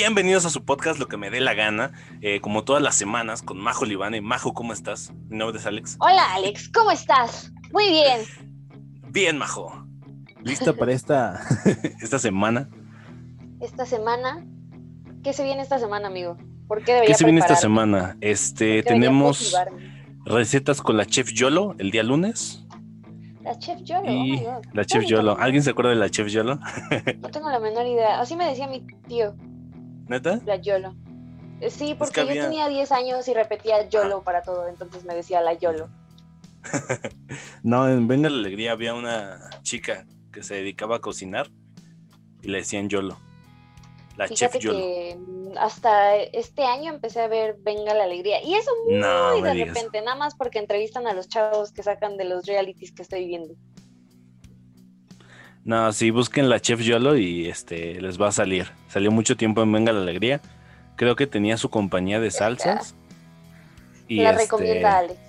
Bienvenidos a su podcast Lo que me dé la gana, eh, como todas las semanas con Majo Libane. Majo, ¿cómo estás? Mi nombre es Alex. Hola Alex, ¿cómo estás? Muy bien. Bien, Majo. ¿Lista para esta, esta semana? Esta semana. ¿Qué se viene esta semana, amigo? ¿Por qué debería ¿Qué se viene esta semana? Este, ¿Por qué debería tenemos recetas con la chef Yolo el día lunes. La chef Yolo. oh y my God. la chef Yolo. ¿Alguien se acuerda de la chef Yolo? No tengo la menor idea. Así me decía mi tío, ¿Neta? la Yolo. Eh, Sí, porque que había- yo tenía 10 años y repetía Yolo para todo, entonces me decía la Yolo. No, en Venga la Alegría había una chica que se dedicaba a cocinar y le decían Yolo. La chef Yolo. que mm, hasta este año empecé a ver Venga la Alegría. Y eso muy No, de repente, nada más porque entrevistan a los chavos que sacan de los realities que estoy viendo. No, sí, busquen la chef Yolo y este les va a salir. Salió mucho tiempo en Venga la Alegría. Creo que tenía su compañía de salsas. Y la este, recomienda Alex.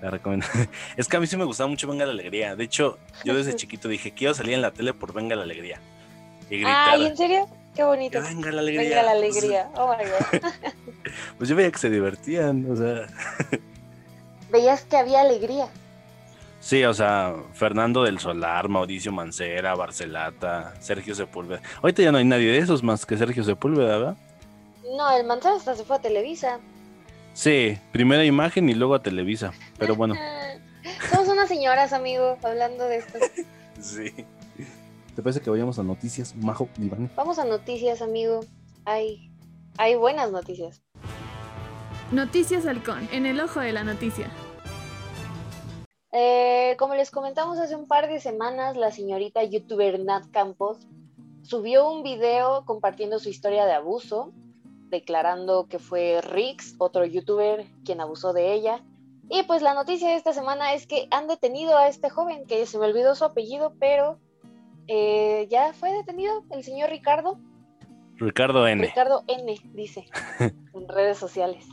La recomiendo. Es que a mí sí me gustaba mucho Venga la Alegría. De hecho, yo desde chiquito dije, quiero salir en la tele por Venga la Alegría. Y gritar. Ay, ¿en serio? Qué bonito. Venga la alegría. Venga la alegría. Oh my God. Pues yo veía que se divertían, o sea. Veías que había alegría. Sí, o sea, Fernando del Solar, Mauricio Mancera, Barcelata, Sergio Sepúlveda. Ahorita ya no hay nadie de esos más que Sergio Sepúlveda, ¿verdad? No, el manzano hasta se fue a Televisa. Sí, primera imagen y luego a Televisa. Pero bueno, Somos unas señoras, amigo, hablando de esto. sí. ¿Te parece que vayamos a noticias, Majo Iván? Vamos a noticias, amigo. Hay, hay buenas noticias. Noticias Halcón, en el ojo de la noticia. Eh, como les comentamos hace un par de semanas, la señorita youtuber Nat Campos subió un video compartiendo su historia de abuso, declarando que fue Rix, otro youtuber, quien abusó de ella. Y pues la noticia de esta semana es que han detenido a este joven, que se me olvidó su apellido, pero eh, ya fue detenido, el señor Ricardo. Ricardo N. Ricardo N, dice, en redes sociales.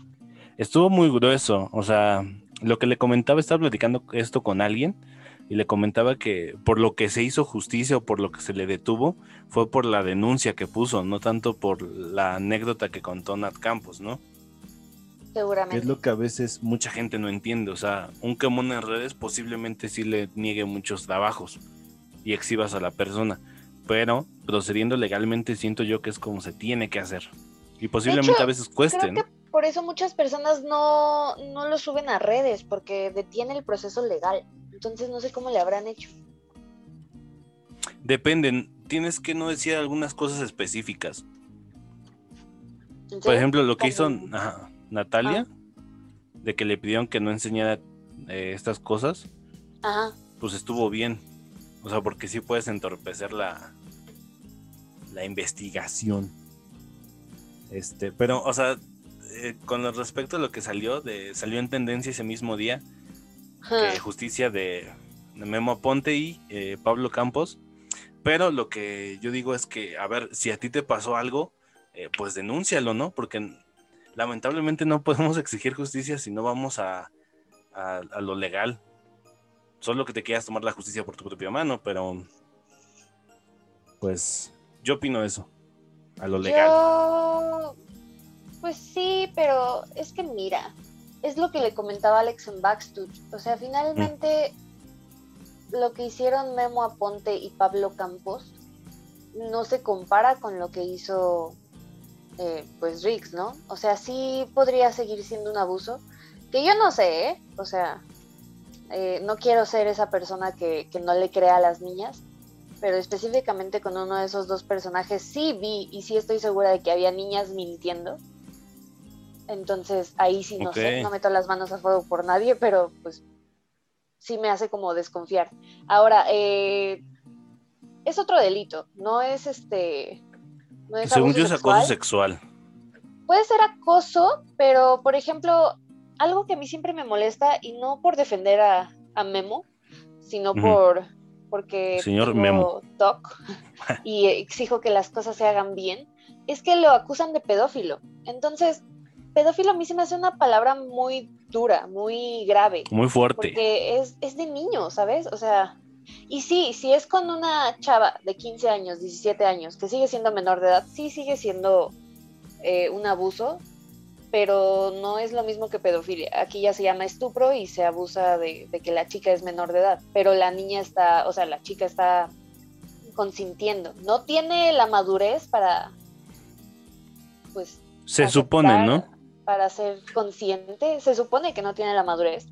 Estuvo muy grueso, o sea, lo que le comentaba, estaba platicando esto con alguien y le comentaba que por lo que se hizo justicia o por lo que se le detuvo fue por la denuncia que puso, no tanto por la anécdota que contó Nat Campos, ¿no? Seguramente. Es lo que a veces mucha gente no entiende, o sea, un quemón en redes posiblemente sí le niegue muchos trabajos y exhibas a la persona, pero procediendo legalmente siento yo que es como se tiene que hacer y posiblemente hecho, a veces cueste, ¿no? que por eso muchas personas no, no lo suben a redes, porque detiene el proceso legal. Entonces no sé cómo le habrán hecho. Dependen, tienes que no decir algunas cosas específicas. ¿En Por ejemplo, lo que hizo ajá, Natalia, Ah. de que le pidieron que no enseñara eh, estas cosas, Ajá. pues estuvo bien. O sea, porque sí puedes entorpecer la, la investigación. Este, pero, o sea, eh, con respecto a lo que salió, de, salió en tendencia ese mismo día, que justicia de, de Memo Aponte y eh, Pablo Campos. Pero lo que yo digo es que, a ver, si a ti te pasó algo, eh, pues denúncialo, ¿no? Porque lamentablemente no podemos exigir justicia si no vamos a, a, a lo legal. Solo que te quieras tomar la justicia por tu propia mano, pero pues yo opino eso, a lo legal. Yo, pues sí, pero es que mira, es lo que le comentaba Alex en Backstooth. O sea, finalmente lo que hicieron Memo Aponte y Pablo Campos no se compara con lo que hizo eh, pues Riggs, ¿no? O sea, sí podría seguir siendo un abuso, que yo no sé, ¿eh? O sea, eh, no quiero ser esa persona que, que no le crea a las niñas, pero específicamente con uno de esos dos personajes sí vi y sí estoy segura de que había niñas mintiendo. Entonces ahí sí no sé, no meto las manos a fuego por nadie, pero pues sí me hace como desconfiar. Ahora, eh, es otro delito, no es este... No es Según yo es sexual. acoso sexual. Puede ser acoso, pero por ejemplo, algo que a mí siempre me molesta, y no por defender a, a Memo, sino por porque Señor tengo Memo. TOC y exijo que las cosas se hagan bien, es que lo acusan de pedófilo. Entonces, pedófilo a mí se me hace una palabra muy dura, muy grave. Muy fuerte. Porque es, es de niño, ¿sabes? O sea, y sí, si es con una chava de 15 años, 17 años, que sigue siendo menor de edad, sí sigue siendo eh, un abuso, pero no es lo mismo que pedofilia. Aquí ya se llama estupro y se abusa de, que la chica es menor de edad, pero la niña está, o sea, la chica está consintiendo. No tiene la madurez para, pues... Se supone, ¿no? Para ser consciente, se supone que no tiene la madurez,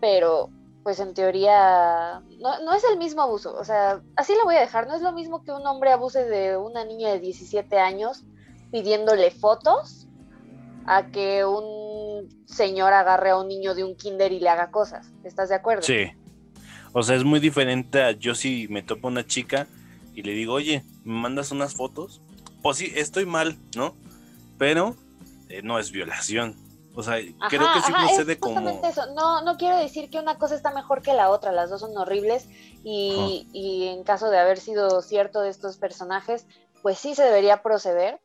pero pues en teoría no, no, es el mismo abuso. O sea, así lo voy a dejar. No es lo mismo que un hombre abuse de una niña de 17 años pidiéndole fotos a que un señor agarre a un niño de un kinder y le haga cosas. ¿Estás de acuerdo? Sí. O sea, es muy diferente a yo si me topo una chica y le digo, oye, ¿me mandas unas fotos? Pues sí, estoy mal, ¿no? Pero eh, no es violación. O sea, creo que sí procede como. Eso. No, no quiero decir que una cosa está mejor que la otra, las dos son horribles. Y, y en caso de haber sido cierto de estos personajes, pues sí se debería proceder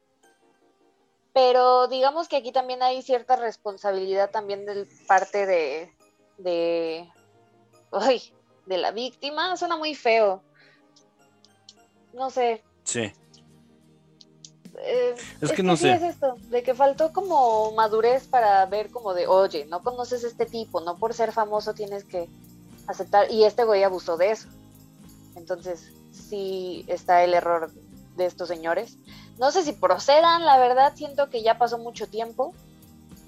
pero digamos que aquí también hay cierta responsabilidad también de parte de, de, de la víctima. Suena muy feo. No sé. Sí. Eh, es, que, no sé. es esto, de que faltó como madurez para ver como de, oye, no conoces a este tipo, no por ser famoso tienes que aceptar. Y este güey abusó de eso. Entonces, sí está el error de estos señores. No sé si procedan, la verdad, siento que ya pasó mucho tiempo.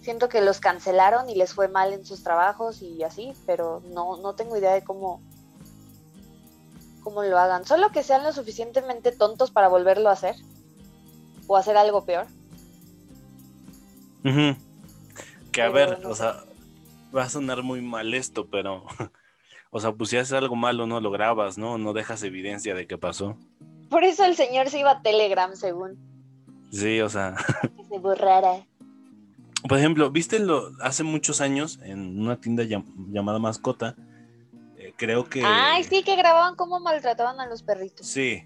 Siento que los cancelaron y les fue mal en sus trabajos y así, pero no, no tengo idea de cómo, cómo lo hagan. Solo que sean lo suficientemente tontos para volverlo a hacer. O hacer algo peor. Que a ver, o sea, va a sonar muy mal esto, pero, o sea, pues si haces algo malo no lo grabas, ¿no? No dejas evidencia de que pasó. Por eso el señor se iba a Telegram, según. Sí, o sea. Que se borrara. Por ejemplo, ¿viste lo hace muchos años en una tienda llamada Mascota? Eh, creo que. Ay, sí, que grababan cómo maltrataban a los perritos. Sí.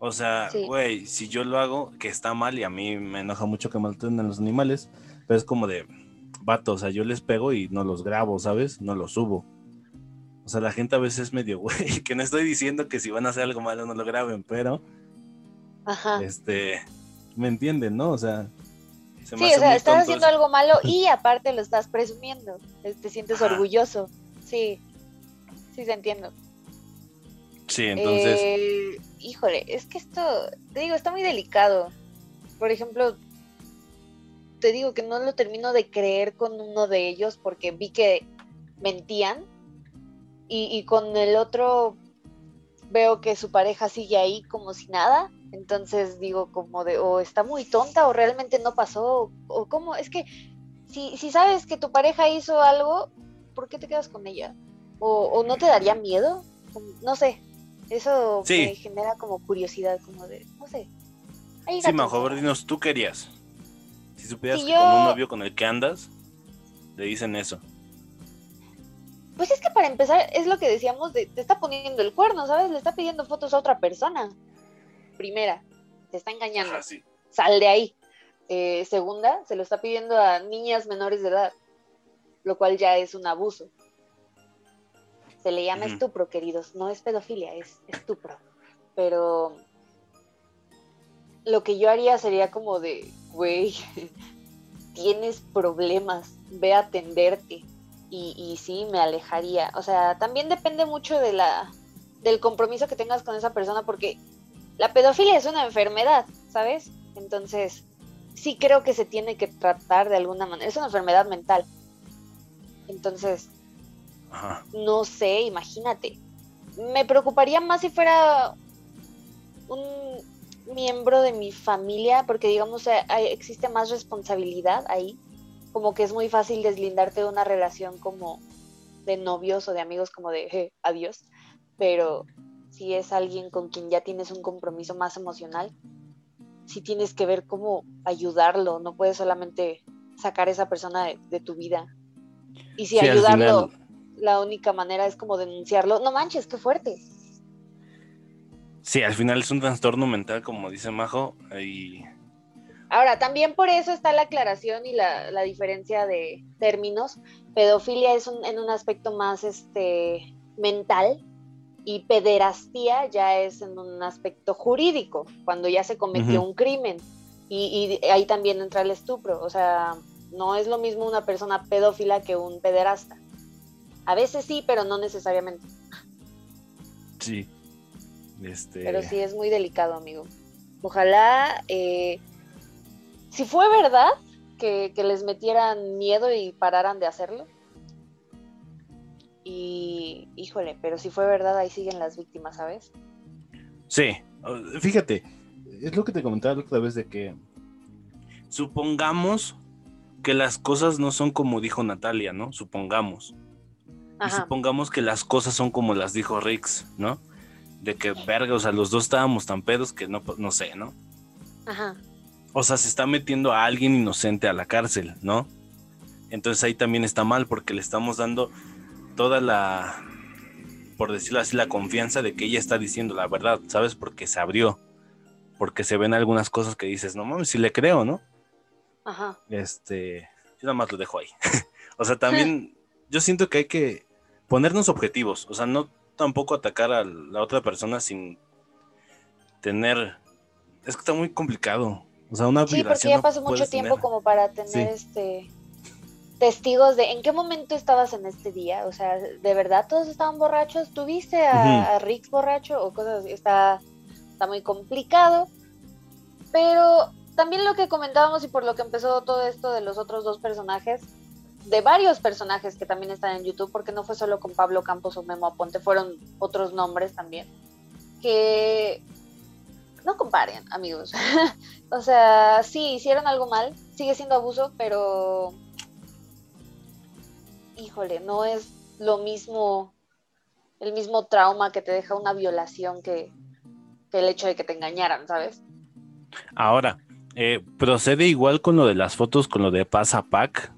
O sea, güey, si yo lo hago, que está mal y a mí me enoja mucho que maltraten a los animales, pero es como de, vato, o sea, yo les pego y no los grabo, ¿sabes? No los subo. O sea, la gente a veces es medio güey, que no estoy diciendo que si van a hacer algo malo no lo graben, pero. Ajá. Este. ¿Me entienden, no? O sea. sí, o sea, estás haciendo algo malo y aparte lo estás presumiendo. Te sientes orgulloso. Sí. Sí, se entiendo. Sí, entonces. Eh, híjole, es que esto, te digo, está muy delicado. Por ejemplo, te digo que no lo termino de creer con uno de ellos porque vi que mentían y, con el otro veo que su pareja sigue ahí como si nada, entonces digo como de o está muy tonta o realmente no pasó o, cómo, es que si, si sabes que tu pareja hizo algo, ¿por qué te quedas con ella? ¿O, no te daría miedo? No sé, eso me genera como curiosidad, como de, no sé. Sí, Majo, dinos, tú querías. Si supieras que con un novio con el que andas, le dicen eso. Pues es que para empezar, es lo que decíamos, de, te está poniendo el cuerno, ¿sabes? Le está pidiendo fotos a otra persona. Primera, te está engañando. Ah, Sal de ahí. Eh, segunda, se lo está pidiendo a niñas menores de edad, lo cual ya es un abuso. Se le llama estupro, queridos. No es pedofilia, es estupro. Pero lo que yo haría sería como de, güey, tienes problemas, ve a atenderte y, y sí me alejaría. O sea, también depende mucho de la, del compromiso que tengas con esa persona porque la pedofilia es una enfermedad, ¿sabes? Entonces, sí creo que se tiene que tratar de alguna manera. Es una enfermedad mental. Entonces, no sé, imagínate. Me preocuparía más si fuera un miembro de mi familia, porque digamos, existe más responsabilidad ahí como que es muy fácil deslindarte de una relación como de novios o de amigos como de adiós, pero si es alguien con quien ya tienes un compromiso más emocional, si tienes que ver cómo ayudarlo, no puedes solamente sacar a esa persona de, tu vida. Y si ayudarlo, la única manera es como denunciarlo, no manches, qué fuerte. Sí, al final es un trastorno mental, como dice Majo, y Ahora, también por eso está la aclaración y la, diferencia de términos. Pedofilia es en un aspecto más este, mental y pederastía ya es en un aspecto jurídico, cuando ya se cometió un crimen. Y, y ahí también entra el estupro. O sea, no es lo mismo una persona pedófila que un pederasta. A veces sí, pero no necesariamente. Sí. Este... Pero sí es muy delicado, amigo. Ojalá, eh, si fue verdad que, que, les metieran miedo y pararan de hacerlo. Y, híjole, pero si fue verdad, ahí siguen las víctimas, ¿sabes? Sí, fíjate, es lo que te comentaba la otra vez de que supongamos que las cosas no son como dijo Natalia, ¿no? Supongamos. Y supongamos que las cosas son como las dijo Rix, ¿no? De que, verga, o sea, los dos estábamos tan pedos que no, no sé, ¿no? Ajá. O sea, se está metiendo a alguien inocente a la cárcel, ¿no? Entonces ahí también está mal porque le estamos dando toda la, por decirlo así, la confianza de que ella está diciendo la verdad, ¿sabes? Porque se abrió, porque se ven algunas cosas que dices, no mames, si le creo, ¿no? Ajá. Este, yo nada más lo dejo ahí. o sea, también yo siento que hay que ponernos objetivos, o sea, no tampoco atacar a la otra persona sin tener, es que está muy complicado. O sea, una Sí, porque ya pasó mucho tiempo como para tener este testigos de en qué momento estabas en este día. O sea, ¿de verdad todos estaban borrachos? ¿Tuviste a, a Rick borracho o cosas así? Está, está muy complicado. Pero también lo que comentábamos y por lo que empezó todo esto de los otros dos personajes, de varios personajes que también están en YouTube, porque no fue solo con Pablo Campos o Memo Aponte, fueron otros nombres también, que no comparen, amigos. o sea, sí, hicieron algo mal, sigue siendo abuso, pero híjole, no es lo mismo, el mismo trauma que te deja una violación que, que el hecho de que te engañaran, ¿sabes? Ahora, eh, procede igual con lo de las fotos, con lo de Pasapac,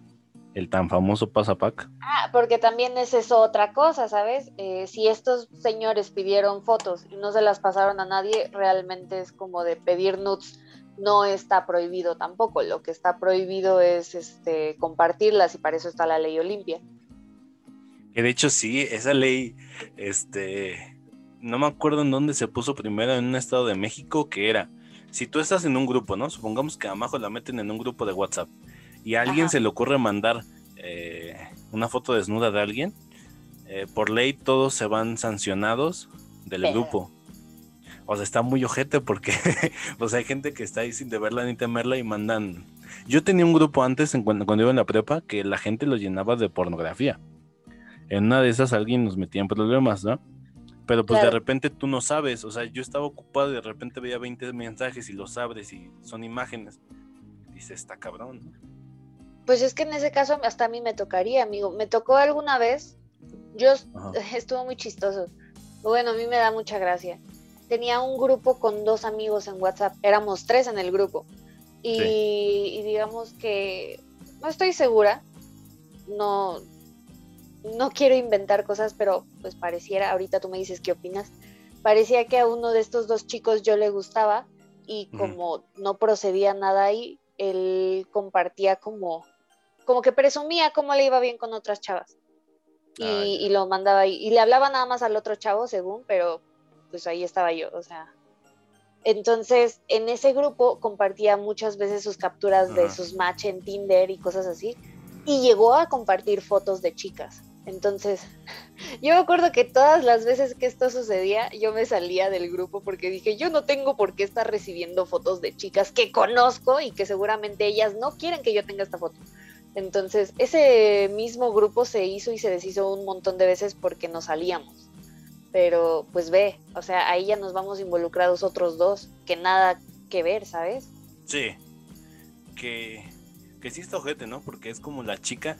el tan famoso Pasapac. Ah, porque también es eso otra cosa, ¿sabes? Eh, si estos señores pidieron fotos y no se las pasaron a nadie, realmente es como de pedir nudes. No está prohibido tampoco. Lo que está prohibido es este, compartirlas y para eso está la ley Olimpia. Que de hecho sí, esa ley, este, no me acuerdo en dónde se puso primero en un estado de México que era, si tú estás en un grupo, ¿no? Supongamos que a Majo la meten en un grupo de WhatsApp y a alguien se le ocurre mandar eh, una foto desnuda de alguien, eh, por ley todos se van sancionados del grupo. O sea, está muy ojete porque pues hay gente que está ahí sin deberla ni temerla y mandan... Yo tenía un grupo antes, en cuando, cuando iba en la prepa, que la gente lo llenaba de pornografía. En una de esas alguien nos metía en problemas, ¿no? Pero pues de repente tú no sabes, o sea, yo estaba ocupado y de repente veía 20 mensajes y los abres y son imágenes. Dice, está cabrón. Pues es que en ese caso hasta a mí me tocaría, amigo. Me tocó alguna vez, yo estuvo muy chistoso. Bueno, a mí me da mucha gracia. Tenía un grupo con dos amigos en WhatsApp, éramos tres en el grupo. Y, y digamos que no estoy segura, no, no quiero inventar cosas, pero pues pareciera, ahorita tú me dices qué opinas, parecía que a uno de estos dos chicos yo le gustaba y como no procedía nada ahí, él compartía como, como que presumía cómo le iba bien con otras chavas. Y, ah, y, lo mandaba ahí. Y le hablaba nada más al otro chavo, según, pero pues ahí estaba yo, o sea. Entonces, en ese grupo compartía muchas veces sus capturas de sus match en Tinder y cosas así. Y llegó a compartir fotos de chicas. Entonces, yo me acuerdo que todas las veces que esto sucedía, yo me salía del grupo porque dije, yo no tengo por qué estar recibiendo fotos de chicas que conozco y que seguramente ellas no quieren que yo tenga esta foto. Entonces, ese mismo grupo se hizo y se deshizo un montón de veces porque nos salíamos. Pero, pues ve, o sea, ahí ya nos vamos involucrados otros dos, que nada que ver, ¿sabes? Sí, que, que sí está ojete, ¿no? Porque es como la chica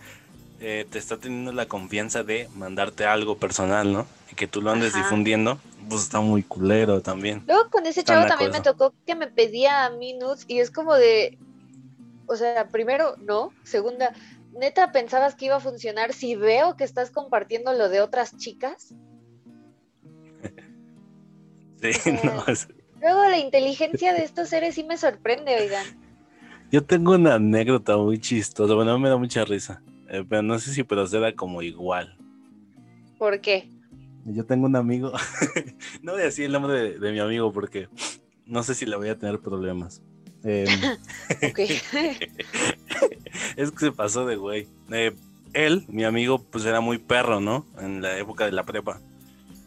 eh, te está teniendo la confianza de mandarte algo personal, ¿no? Y que tú lo andes difundiendo, pues está muy culero también. Luego con ese chavo también me tocó que me pedía a mí nudes y es como de, o sea, primero, no, segunda, neta, ¿pensabas que iba a funcionar si veo que estás compartiendo lo de otras chicas? sí, no. Luego la inteligencia de estos seres sí me sorprende, oigan. Yo tengo una anécdota muy chistosa, bueno, me da mucha risa. Eh, pero no sé si proceda como igual. ¿Por qué? Yo tengo un amigo, no voy a decir el nombre de, mi amigo porque no sé si le voy a tener problemas. Em, es que se pasó de güey. Eh, él, mi amigo, pues era muy perro, ¿no? En la época de la prepa.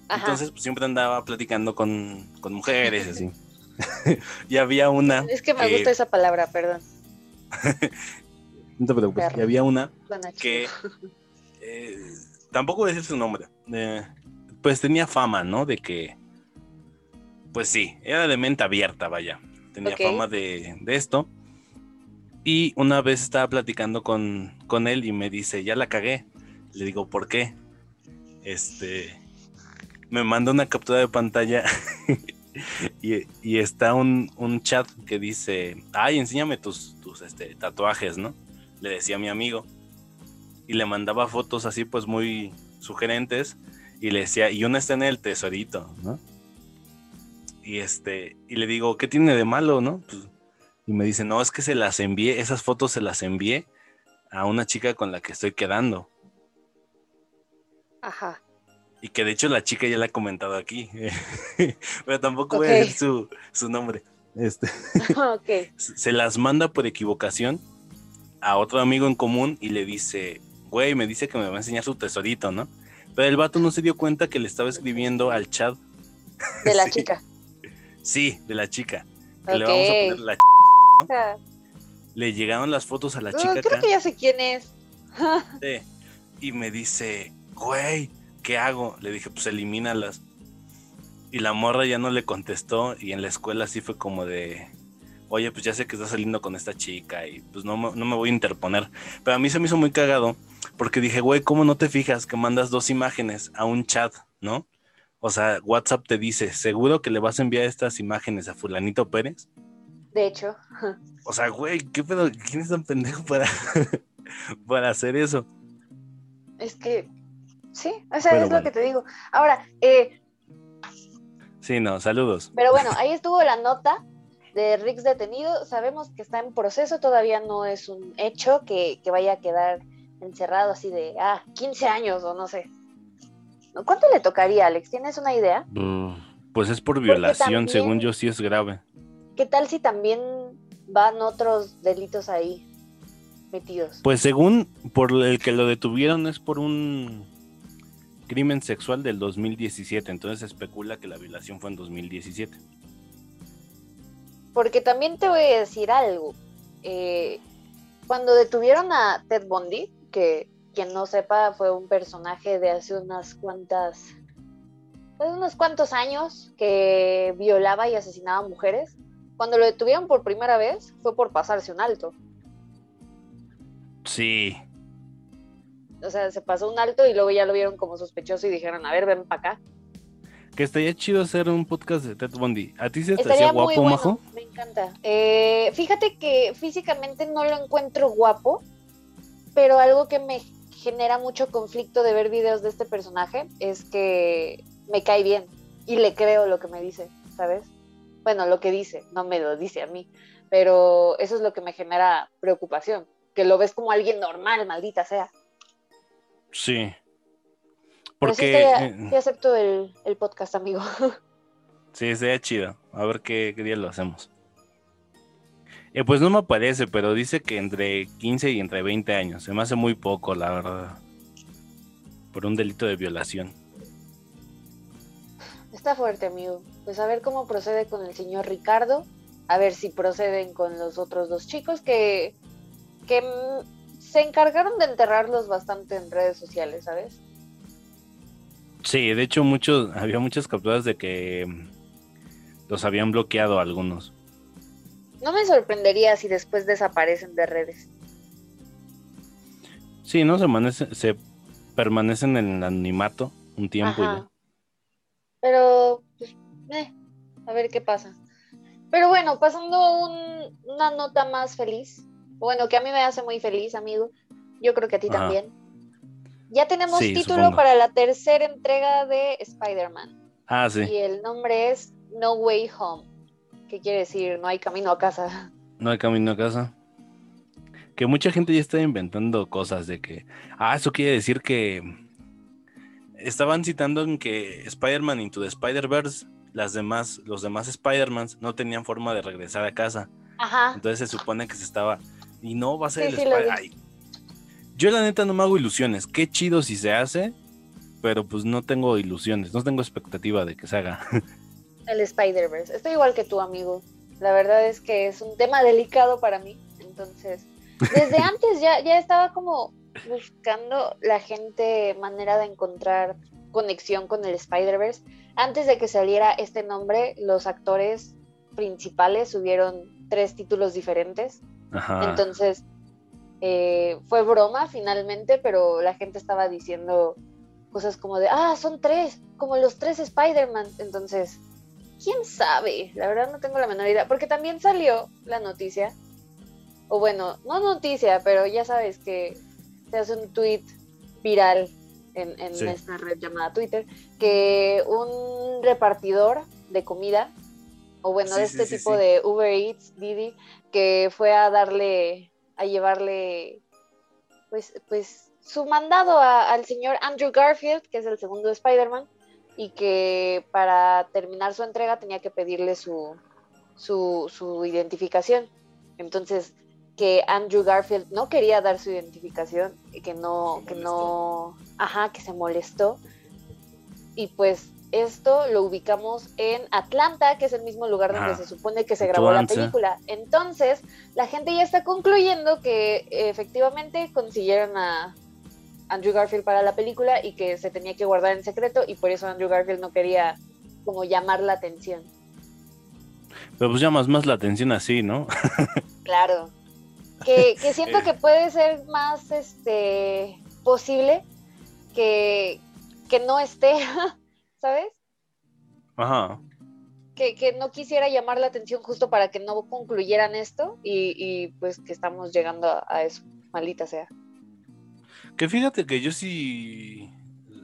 Ajá. Entonces, pues siempre andaba platicando con, con mujeres y así. y había una. es que me gusta esa palabra, perdón. No te preocupes. Perro. Y había una que. eh, tampoco voy a decir su nombre. eh, pues tenía fama, ¿no? De que. Pues sí, era de mente abierta, vaya. Tenía fama de, de esto. Y una vez estaba platicando con, con él y me dice, ya la cagué. Le digo, ¿por qué? Este. Me manda una captura de pantalla y, y está un, un chat que dice, ay, enséñame tus, tus este, tatuajes, ¿no? Le decía a mi amigo. Y le mandaba fotos así, pues muy sugerentes. Y le decía, y una está en el tesorito, ¿no? Y este, y le digo, ¿qué tiene de malo, no? Pues, y me dice, no, es que se las envié, esas fotos se las envié a una chica con la que estoy quedando. Ajá. Y que de hecho la chica ya la ha comentado aquí. Pero tampoco voy a decir su, su nombre. Este, ok. se las manda por equivocación a otro amigo en común y le dice, güey, me dice que me va a enseñar su tesorito, ¿no? Pero el vato no se dio cuenta que le estaba escribiendo al chat. De la Sí. chica. Sí, de la chica. Que le vamos a poner la ch- Ah, Le llegaron las fotos a la ah, chica creo acá. que ya sé quién es. Sí. Y me dice, güey, ¿qué hago? Le dije, pues elimínalas. Y la morra ya no le contestó y en la escuela sí fue como de, oye, pues ya sé que estás saliendo con esta chica y pues no, no me voy a interponer. Pero a mí se me hizo muy cagado porque dije, güey, ¿cómo no te fijas que mandas dos imágenes a un chat, no? O sea, WhatsApp te dice, ¿seguro que le vas a enviar estas imágenes a fulanito Pérez? De hecho. O sea, güey, ¿qué pedo? ¿Quién es tan pendejo para, para hacer eso? Es que. Sí, o sea, Pero es bueno. lo que te digo. Ahora, eh, Sí, no, saludos. pero bueno, ahí estuvo la nota de Rix detenido. Sabemos que está en proceso, todavía no es un hecho que, que vaya a quedar encerrado así de, ah, 15 años o no sé. ¿Cuánto le tocaría, Alex? ¿Tienes una idea? Pues es por violación, también- según yo sí es grave. ¿Qué tal si también van otros delitos ahí metidos? Pues según por el que lo detuvieron es por un crimen sexual del 2017, entonces se especula que la violación fue en 2017. Porque también te voy a decir algo. Eh, cuando detuvieron a Ted Bundy, que quien no sepa fue un personaje de hace unas cuantas, hace unos cuantos años que violaba y asesinaba mujeres, cuando lo detuvieron por primera vez fue por pasarse un alto. Sí, O sea, se pasó un alto y luego ya lo vieron como sospechoso y dijeron, a ver, ven para acá. que estaría chido hacer un podcast de Ted Bundy. ¿A ti se te hacía guapo, bueno, majo? me encanta. Eh, fíjate que físicamente no lo encuentro guapo, pero algo que me genera mucho conflicto de ver videos de este personaje es que me cae bien y le creo lo que me dice, ¿sabes? Bueno, lo que dice, no me lo dice a mí, pero eso es lo que me genera preocupación, que lo ves como alguien normal, maldita sea. Sí. Pero sí, Porque eh, sí acepto el, el podcast, amigo. sí, sería chido. A ver qué, qué día lo hacemos. Eh, pues no me aparece, pero dice que entre 15 y entre 20 años. Se me hace muy poco, la verdad. Por un delito de violación. Está fuerte, amigo. Pues a ver cómo procede con el señor Ricardo. A ver si proceden con los otros dos chicos que, que mm, se encargaron de enterrarlos bastante en redes sociales, ¿sabes? Sí, de hecho muchos, había muchas capturas de que mm, los habían bloqueado algunos. No me sorprendería si después desaparecen de redes. Sí, ¿no? Se, amanece- se permanecen en el anonimato un tiempo y ya. Pero, pues, eh, a ver qué pasa. Pero bueno, pasando a un- una nota más feliz. Bueno, que a mí me hace muy feliz, amigo. Yo creo que a ti Ajá. también. Ya tenemos Sí, título supongo. para la tercera entrega de Spider-Man. Ah, sí. Y el nombre es No Way Home. ¿Qué quiere decir? No hay camino a casa. No hay camino a casa. Que mucha gente ya está inventando cosas de que, ah, eso quiere decir que estaban citando en que Spider-Man Into the Spider-Verse, las demás, los demás Spider-Mans no tenían forma de regresar a casa. Ajá. Entonces se supone que se estaba. Y no va a ser Sí, el sí, lo Spider- vi. Ay. Yo la neta no me hago ilusiones. Qué chido si se hace, pero pues no tengo ilusiones, no tengo expectativa de que se haga. El Spider-Verse. Estoy igual que tu amigo. La verdad es que es un tema delicado para mí. Entonces, desde antes ya, ya estaba como buscando la gente manera de encontrar conexión con el Spider-Verse. Antes de que saliera este nombre, los actores principales subieron tres títulos diferentes. Ajá. Entonces, eh, fue broma finalmente, pero la gente estaba diciendo cosas como de, ah, son tres, como los tres Spider-Man. Entonces, quién sabe, la verdad no tengo la menor idea, porque también salió la noticia, o bueno, no noticia, pero ya sabes que se hace un tweet viral en, en Sí. esta red llamada Twitter, que un repartidor de comida, o bueno, Sí, de este sí, tipo de Uber Eats, Didi, que fue a darle, a llevarle, pues, pues su mandado a- al señor Andrew Garfield, que es el segundo Spider-Man, y que para terminar su entrega tenía que pedirle su, su, su identificación. Entonces, que Andrew Garfield no quería dar su identificación, y que no, que no, ajá, que se molestó. Y pues esto lo ubicamos en Atlanta, que es el mismo lugar donde Ajá. se supone que se grabó la película. Entonces, la gente ya está concluyendo que efectivamente consiguieron a Andrew Garfield para la película y que se tenía que guardar en secreto y por eso Andrew Garfield no quería como llamar la atención. Pero pues llamas más la atención así, ¿no? Claro. Que, que siento que puede ser más este posible que, que no esté, ¿sabes? Ajá. Que, que no quisiera llamar la atención justo para que no concluyeran esto y, y, pues que estamos llegando a, a eso, maldita sea. Que fíjate que yo sí.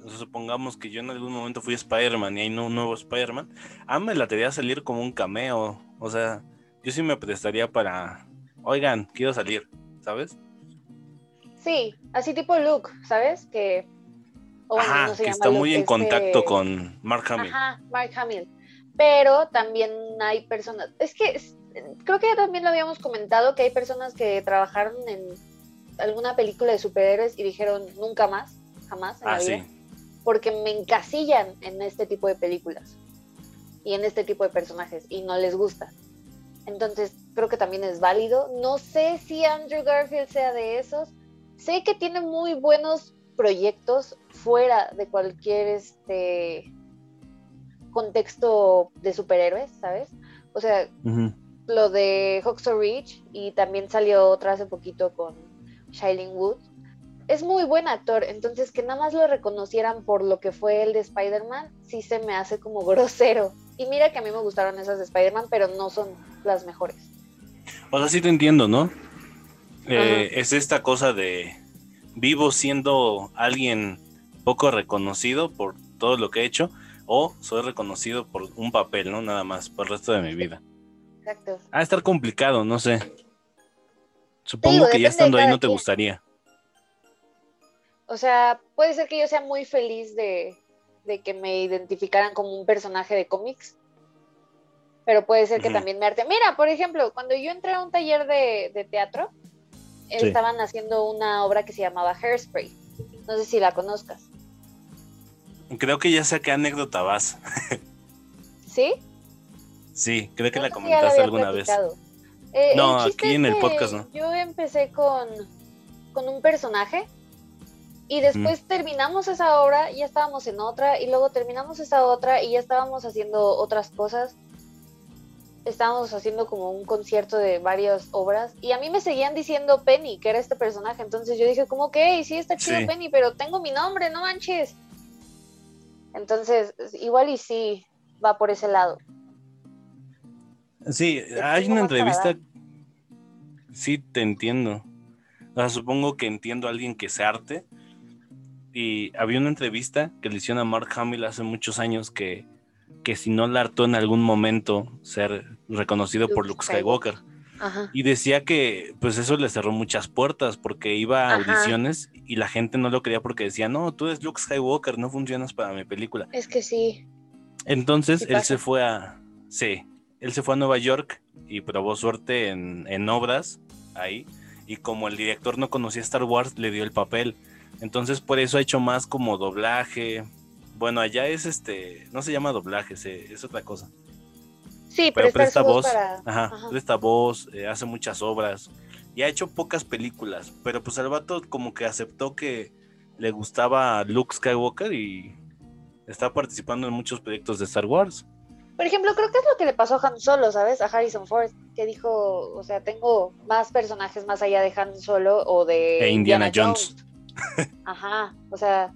Supongamos que yo en algún momento fui Spider-Man y hay un nuevo Spider-Man. Ah, me la a salir como un cameo. O sea, yo sí me prestaría para. Oigan, quiero salir, ¿sabes? Sí, así tipo Luke, ¿sabes? Que... o bueno, Ajá, no se que llama está muy en este- contacto con Mark Hamill. Ajá, Mark Hamill. Pero también hay personas, es que creo que ya también lo habíamos comentado, que hay personas que trabajaron en alguna película de superhéroes y dijeron nunca más, jamás en Ah, la vida, sí. porque me encasillan en este tipo de películas y en este tipo de personajes y no les gusta. Entonces creo que también es válido. No sé si Andrew Garfield sea de esos. Sé que tiene muy buenos proyectos fuera de cualquier este contexto de superhéroes, ¿sabes? O sea, lo de Huxley Reach y también salió otra hace poquito con Shailene Wood. Es muy buen actor, entonces que nada más lo reconocieran por lo que fue el de Spider-Man, sí se me hace como grosero. Y mira que a mí me gustaron esas de Spider-Man, pero no son las mejores. O sea, sí te entiendo, ¿no? Eh, es esta cosa de vivo siendo alguien poco reconocido por todo lo que he hecho o soy reconocido por un papel, ¿no? Nada más, por el resto de mi vida. Exacto. Ah, estar complicado, no sé. Supongo digo, que ya estando ahí no te quien. gustaría. O sea, puede ser que yo sea muy feliz de, de que me identificaran como un personaje de cómics. Pero puede ser que también me arte. Mira, por ejemplo, cuando yo entré a un taller de, de teatro, Sí. estaban haciendo una obra que se llamaba Hairspray. No sé si la conozcas. Creo que ya sé qué anécdota vas. ¿Sí? Sí, creo que No la si comentaste había alguna vez. Eh, No, el aquí en el podcast no. Yo empecé con, con un personaje y después terminamos esa obra y ya estábamos en otra y luego terminamos esa otra y ya estábamos haciendo otras cosas. Estábamos haciendo como un concierto de varias obras y a mí me seguían diciendo Penny, que era este personaje. Entonces yo dije, como que sí está chido Sí. Penny, pero tengo mi nombre, no manches. Entonces, igual y sí va por ese lado. Sí, hay una entrevista. Sí, te entiendo. O sea, supongo que entiendo a alguien que se arte. Y había una entrevista que le hicieron a Mark Hamill hace muchos años que, que si no la hartó en algún momento ser reconocido por Luke Skywalker. Ajá. Y decía que pues eso le cerró muchas puertas porque iba a Ajá. audiciones y la gente no lo quería porque decía, no, tú eres Luke Skywalker, no funcionas para mi película. Es que sí. Entonces Sí él se fue a. Sí, él se fue a Nueva York y probó suerte en, en obras ahí. Y como el director no conocía Star Wars, le dio el papel. Entonces por eso ha hecho más como doblaje. Bueno, allá es este, no se llama doblaje, es otra cosa. Sí, pero, presta voz, ajá, presta voz, eh, hace muchas obras y ha hecho pocas películas, pero pues el vato como que aceptó que le gustaba Luke Skywalker y está participando en muchos proyectos de Star Wars. Por ejemplo, creo que es lo que le pasó a Han Solo, ¿sabes? A Harrison Ford, que dijo, o sea, tengo más personajes más allá de Han Solo o de e Indiana, Jones. Ajá, o sea,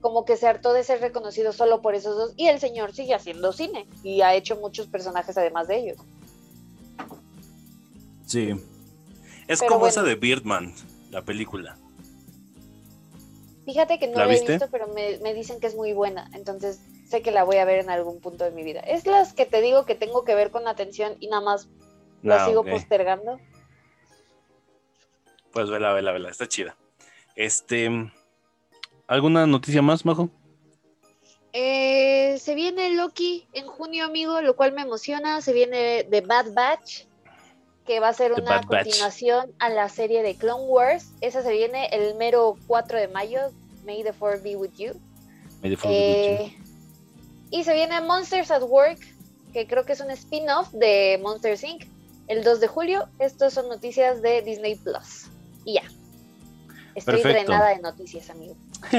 como que se hartó de ser reconocido solo por esos dos y el señor sigue haciendo cine y ha hecho muchos personajes además de ellos. Sí. Es como esa de Birdman, la película. Fíjate que no la, he visto, pero me, dicen que es muy buena, entonces sé que la voy a ver en algún punto de mi vida. Es las que te digo que tengo que ver con atención y nada más la ah, sigo postergando. Pues vela, vela, vela, está chida. Este, ¿Alguna noticia más, Majo? Eh, se viene Loki en junio, amigo, lo cual me emociona. Se viene The Bad Batch, que va a ser una continuación a la serie de Clone Wars. Esa se viene el mero 4 de mayo. May the Fourth be with you. May the Fourth be with you. Eh, y se viene Monsters at Work, que creo que es un spin-off de Monsters Inc. El 2 de julio. Estas son noticias de Disney Plus. Y ya. Estoy drenada de noticias, amigo.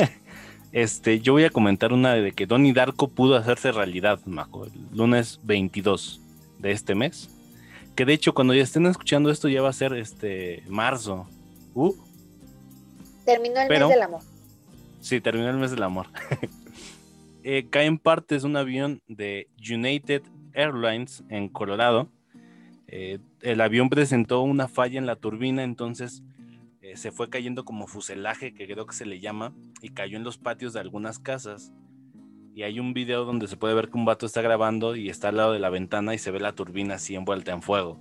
Este, yo voy a comentar una de que Donnie Darko pudo hacerse realidad, Majo, el lunes 22 de este mes. Que de hecho, cuando ya estén escuchando esto, ya va a ser este marzo. Uh. Terminó el mes del amor. Sí, terminó el mes del amor. eh, cae en partes un avión de United Airlines en Colorado. Eh, el avión presentó una falla en la turbina, entonces eh, se fue cayendo como fuselaje, que creo que se le llama, y cayó en los patios de algunas casas. Y hay un video donde se puede ver que un vato está grabando y está al lado de la ventana y se ve la turbina así envuelta en fuego.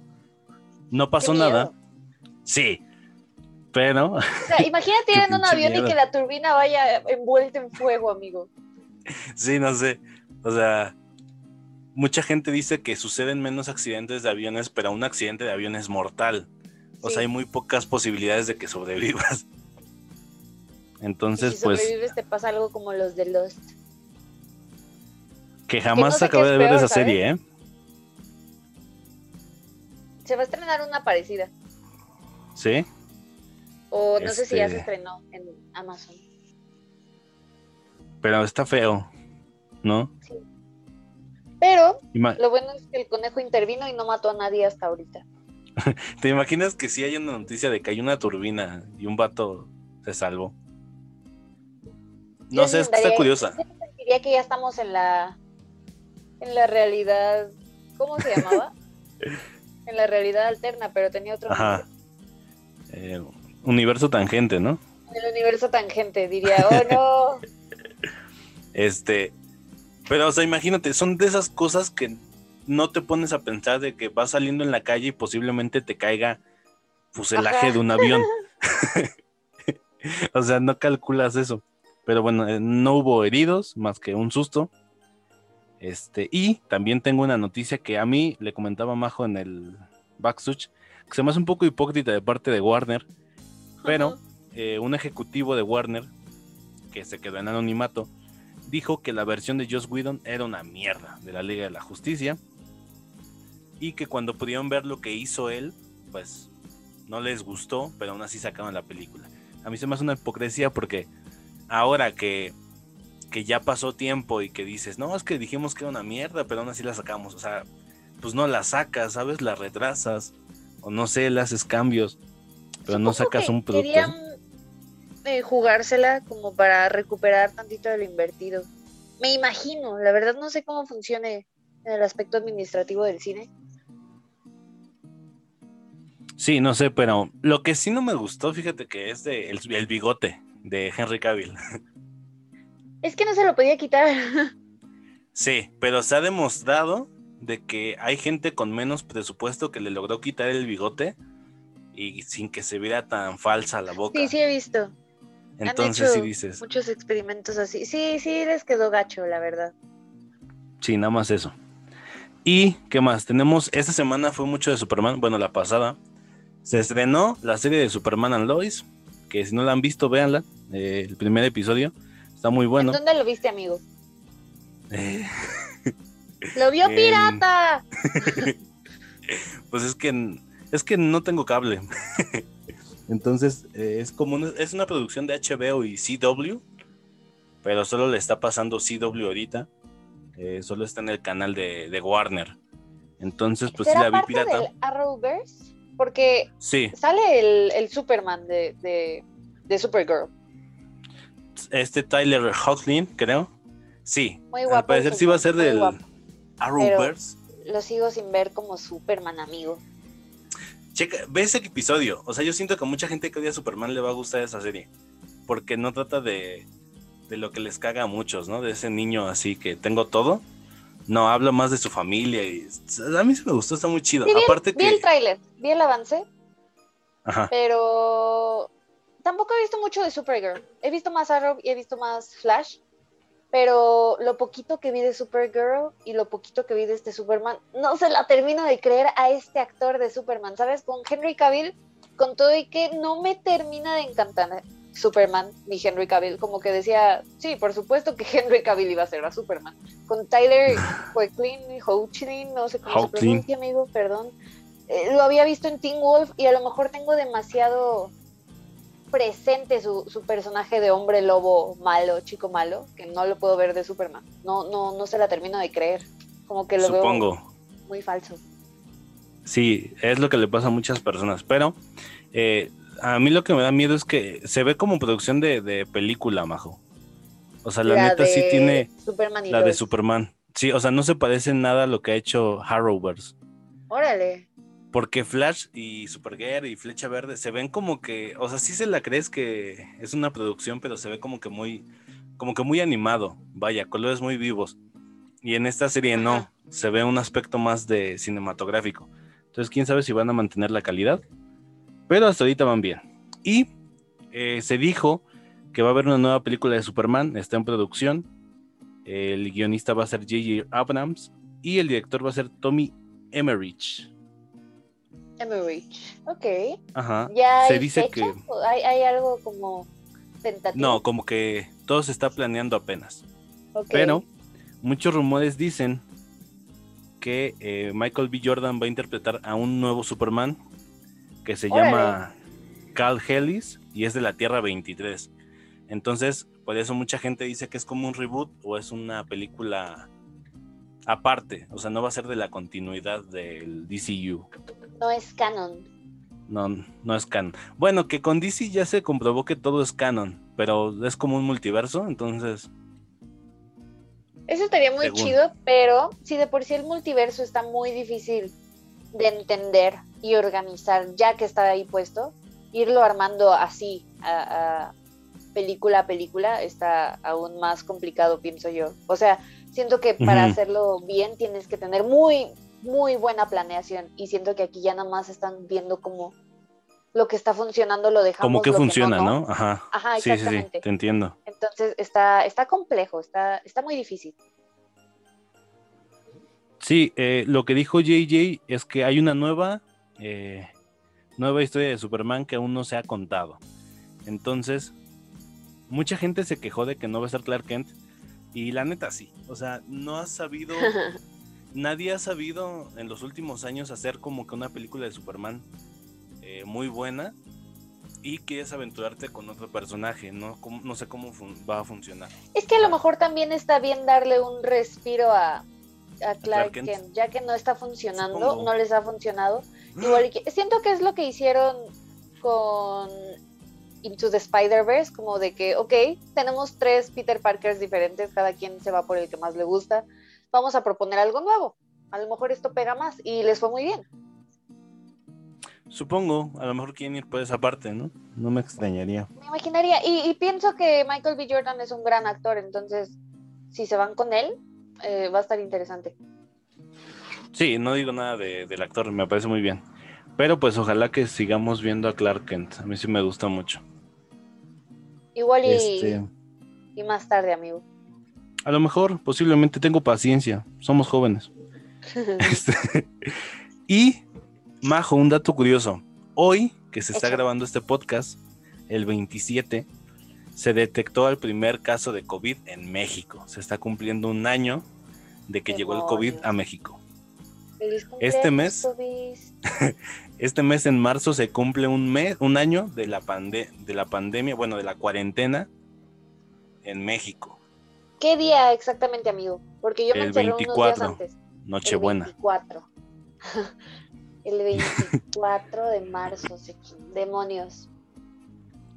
No pasó nada. Sí, pero. imagínate ir en un avión y que la turbina vaya envuelta en fuego, amigo. Sí, no sé. O sea, mucha gente dice que suceden menos accidentes de aviones, pero un accidente de avión es mortal. O sea, hay muy pocas posibilidades de que sobrevivas. Entonces, pues. si sobrevives, te pasa algo como los de Lost. Que jamás acabé de ver esa serie, ¿eh? Se va a estrenar una parecida. ¿Sí? O no sé si ya se este estrenó en Amazon. Pero está feo, ¿no? Sí. Pero lo bueno es que el conejo intervino y no mató a nadie hasta ahorita. ¿Te imaginas que si hay una noticia de que hay una turbina y un vato se salvó? No sé, es que está curiosa. Diría que ya estamos en la en la realidad, ¿cómo se llamaba? en la realidad alterna, pero tenía otro Ajá. Eh, universo tangente, ¿no? El universo tangente, diría, oh no. este, pero o sea, imagínate, son de esas cosas que no te pones a pensar de que vas saliendo en la calle y posiblemente te caiga fuselaje de un avión. o sea, no calculas eso. Pero bueno, eh, no hubo heridos más que un susto. Este, y también tengo una noticia que a mí le comentaba Majo en el backstage, que se me hace un poco hipócrita de parte de Warner, pero eh, un ejecutivo de Warner, que se quedó en anonimato, dijo que la versión de Joss Whedon era una mierda de la Liga de la Justicia y que cuando pudieron ver lo que hizo él, pues no les gustó, pero aún así sacaron la película. A mí se me hace una hipocresía porque ahora que, que ya pasó tiempo y que dices, no, es que dijimos que era una mierda, pero aún así la sacamos. O sea, pues no la sacas, ¿sabes? La retrasas. O no sé, le haces cambios. Pero no sacas un producto. Querían eh, jugársela como para recuperar tantito de lo invertido. Me imagino, la verdad no sé cómo funcione en el aspecto administrativo del cine. Sí, no sé, pero lo que sí no me gustó, fíjate que es de el, bigote de Henry Cavill. Es que no se lo podía quitar. Sí, pero se ha demostrado de que hay gente con menos presupuesto que le logró quitar el bigote y sin que se viera tan falsa la boca. Sí, sí he visto. Entonces sí dices. Muchos experimentos así. Sí, sí les quedó gacho, la verdad. Sí, nada más eso. ¿Y qué más? Tenemos, esta semana fue mucho de Superman, bueno, la pasada. Se estrenó la serie de Superman and Lois, que si no la han visto, véanla. eh, el primer episodio está muy bueno. ¿En dónde lo viste, amigo? Eh, ¡Lo vio En- pirata! pues es que es que no tengo cable. Entonces, eh, es como una, es una producción de HBO y CW, pero solo le está pasando CW ahorita. eh, solo está en el canal de, de Warner. Entonces, pues sí ¿Será la vi parte pirata. del Arrowverse? Porque Sí, sale el, el Superman de, de, de Supergirl. Este Tyler Hoechlin, creo. Sí, Muy al guapo. parecer el sí va a ser del. Arrowverse. Lo sigo sin ver como Superman, amigo. Checa, ve ese episodio. O sea, yo siento que a mucha gente que odia a Superman le va a gustar esa serie. Porque no trata de, de lo que les caga a muchos, ¿no? De ese niño así que tengo todo. No, habla más de su familia. y A mí sí me gustó, está muy chido. Sí, vi, el- Aparte vi el que. tráiler, vi el avance, Ajá. pero tampoco he visto mucho de Supergirl. He visto más Arrow y he visto más Flash, pero lo poquito que vi de Supergirl y lo poquito que vi de este Superman, no se la termino de creer a este actor de Superman, ¿sabes? Con Henry Cavill, con todo y que no me termina de encantar Superman ni Henry Cavill, como que decía, sí, por supuesto que Henry Cavill iba a ser a Superman. Con Tyler Hoechlin, Hoechlin, no sé cómo se pronuncia, amigo, perdón. Eh, lo había visto en Teen Wolf y a lo mejor tengo demasiado presente su, su personaje de hombre lobo malo, chico malo, que no lo puedo ver de Superman. No, no, no se la termino de creer. Como que lo Supongo. veo muy falso. Sí, es lo que le pasa a muchas personas. Pero eh, a mí lo que me da miedo es que se ve como producción de, de película, majo. O sea, la, neta sí tiene Superman y la de. Superman. Sí, o sea, no se parece en nada a lo que ha hecho Arrowverse. Órale. Porque Flash y Supergirl y Flecha Verde se ven como que, o sea, sí se la crees que es una producción, pero se ve como que muy, como que muy animado, vaya, colores muy vivos. Y en esta serie no, se ve un aspecto más de cinematográfico. Entonces, quién sabe si van a mantener la calidad, pero hasta ahorita van bien. Y eh, se dijo que va a haber una nueva película de Superman, está en producción. El guionista va a ser J.J. Abrams y el director va a ser Tommy Emmerich. Emmerich. Ok. Ajá. ¿Ya se hay dice fecha? que ¿O ¿Hay, hay algo como tentativo? no, como que todo se está planeando apenas. Ok. Pero muchos rumores dicen que eh, Michael B. Jordan va a interpretar a un nuevo Superman que se Órale. llama Cal Hellis y es de la Tierra 23. Entonces, por eso mucha gente dice que es como un reboot o es una película aparte, o sea, no va a ser de la continuidad del DCU. No es canon. No, no es canon. Bueno, que con DC ya se comprobó que todo es canon, pero es como un multiverso, entonces Eso estaría muy Según. chido, pero si de por sí el multiverso está muy difícil de entender y organizar, ya que está ahí puesto, irlo armando así, a, a película a película, está aún más complicado, pienso yo. O sea, siento que para hacerlo bien tienes que tener muy, muy buena planeación y siento que aquí ya nada más están viendo como lo que está funcionando lo dejamos. como que lo funciona, no, ¿no? Ajá. Ajá, Sí, sí, sí, exactamente. te entiendo. Entonces está, está complejo, está, está muy difícil. Sí, eh, lo que dijo JJ es que hay una nueva, eh, nueva historia de Superman que aún no se ha contado. Entonces, mucha gente se quejó de que no va a estar Clark Kent. Y la neta sí. O sea, no ha sabido, nadie ha sabido en los últimos años hacer como que una película de Superman eh, muy buena. Y quieres aventurarte con otro personaje. No, sé cómo va a funcionar. Es que a lo mejor también está bien darle un respiro a, a Clark Kent. Kent, ya que no está funcionando, Supongo. no les ha funcionado. Igual que- siento que es lo que hicieron con Into the Spider-Verse, como de que, ok, tenemos tres Peter Parkers diferentes, cada quien se va por el que más le gusta, vamos a proponer algo nuevo. A lo mejor esto pega más y les fue muy bien. Supongo, a lo mejor quieren ir por esa parte, ¿no? No me extrañaría. Me imaginaría, y, y pienso que Michael B. Jordan es un gran actor, entonces si se van con él, eh, va a estar interesante. Sí, no digo nada de- del actor, me parece muy bien. Pero pues ojalá que sigamos viendo a Clark Kent. A mí sí me gusta mucho. Igual y, Este, y más tarde, amigo. A lo mejor, posiblemente tengo paciencia. Somos jóvenes. Este, y, Majo, un dato curioso. Hoy, que se está grabando este podcast, el 27, se detectó el primer caso de COVID en México. Se está cumpliendo un año de que llegó el COVID a. México. Feliz Este mes-. Este mes en marzo se cumple un mes, un año de la pande- de la pandemia, bueno, de la cuarentena en México. ¿Qué día exactamente, amigo? Porque yo me El encerré unos 24. días antes. Nochebuena. El 24. El 24 de marzo, demonios.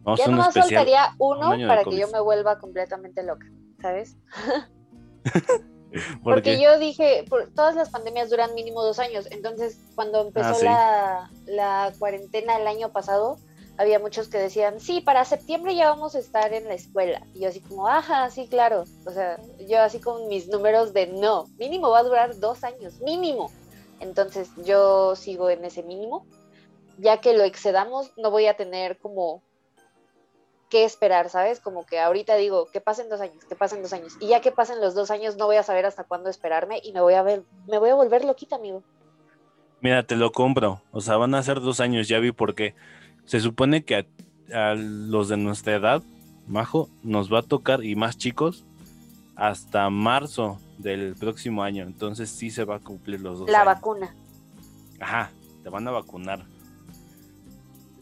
Vamos ya nomás especial. faltaría un uno para que yo me vuelva completamente loca, ¿sabes? ¿Por Porque qué? yo dije, por, todas las pandemias duran mínimo dos años, entonces cuando empezó Ah, sí. la, la cuarentena el año pasado, había muchos que decían, sí, para septiembre ya vamos a estar en la escuela. Y yo así como, ajá, sí, claro. O sea, yo así con mis números de no, mínimo va a durar dos años, mínimo. Entonces yo sigo en ese mínimo. Ya que lo excedamos, no voy a tener como qué esperar, ¿sabes? Como que ahorita digo, que pasen dos años, que pasen dos años. Y ya que pasen los dos años, no voy a saber hasta cuándo esperarme y me voy a me voy a volver loquita, amigo. Mira, te lo compro. O sea, van a ser dos años, ya vi por qué. Se supone que a, a los de nuestra edad, Majo, nos va a tocar, y más chicos, hasta marzo del próximo año. Entonces sí se va a cumplir los dos La años. vacuna. Ajá, te van a vacunar.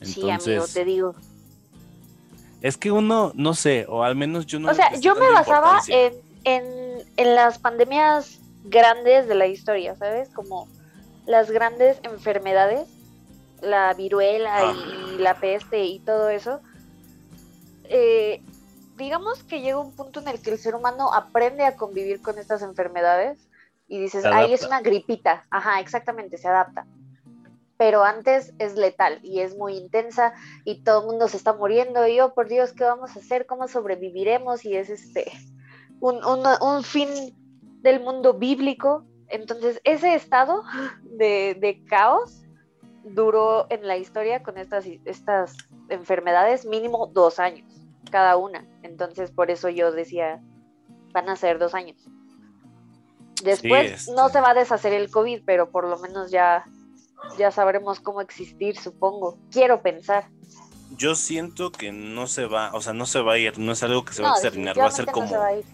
sí, amigo, Entonces, te digo. es que uno, no sé, o al menos yo no. O sea, yo me basaba en, en, en las pandemias grandes de la historia, ¿sabes? Como las grandes enfermedades, la viruela Ah. y, la peste y todo eso. Eh, digamos que llega un punto en el que el ser humano aprende a convivir con estas enfermedades y dices, ahí es una gripita. Ajá, exactamente, se adapta. Pero antes es letal y es muy intensa y todo el mundo se está muriendo y oh por Dios, ¿qué vamos a hacer? ¿Cómo sobreviviremos? Y es este un, un- un fin del mundo bíblico. Entonces, ese estado de, de caos duró en la historia con estas, estas enfermedades mínimo dos años cada una. Entonces, por eso yo decía, van a ser dos años. Después este. no se va a deshacer el COVID, pero por lo menos ya, ya sabremos cómo existir, supongo. Quiero pensar. Yo siento que no se va, o sea, no se va a ir, no es algo que se va a exterminar, va a ser como, no se va a ir.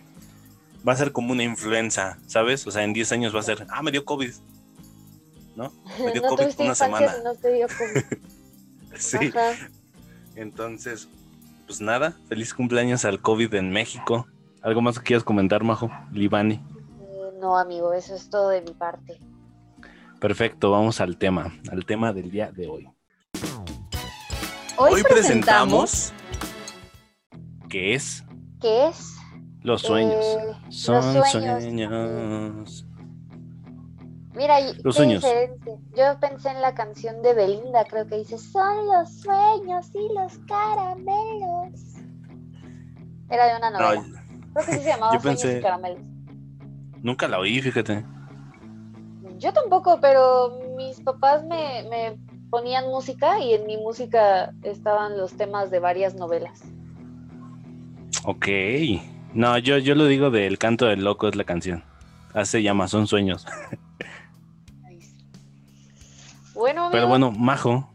va a ser como una influenza, ¿sabes? O sea, en 10 años va a ser, ah, me dio COVID. ¿No? Me dio no COVID tuviste una semana. no te dio COVID. Sí. Ajá. Entonces, pues nada, feliz cumpleaños al COVID en México. ¿Algo más que quieras comentar, Majo? Libani. Eh, No, amigo, eso es todo de mi parte. Perfecto, vamos al tema, al tema del día de hoy. Hoy, presentamos, ¿Qué es? ¿qué es? Los sueños. Eh, Son los sueños. sueños. Mira, y- Los sueños. diferente. Yo pensé en la canción de Belinda, creo que dice, son los sueños y los caramelos. Era de una No, novela. creo que sí se llamaba yo Sueños pensé- y caramelos. nunca la oí, fíjate. Yo tampoco, pero mis papás me, me ponían música y en mi música estaban los temas de varias novelas. Ok. No, yo, yo lo digo de El canto del loco es la canción. Hace llama, son sueños. Bueno, amigo, Pero bueno, Majo,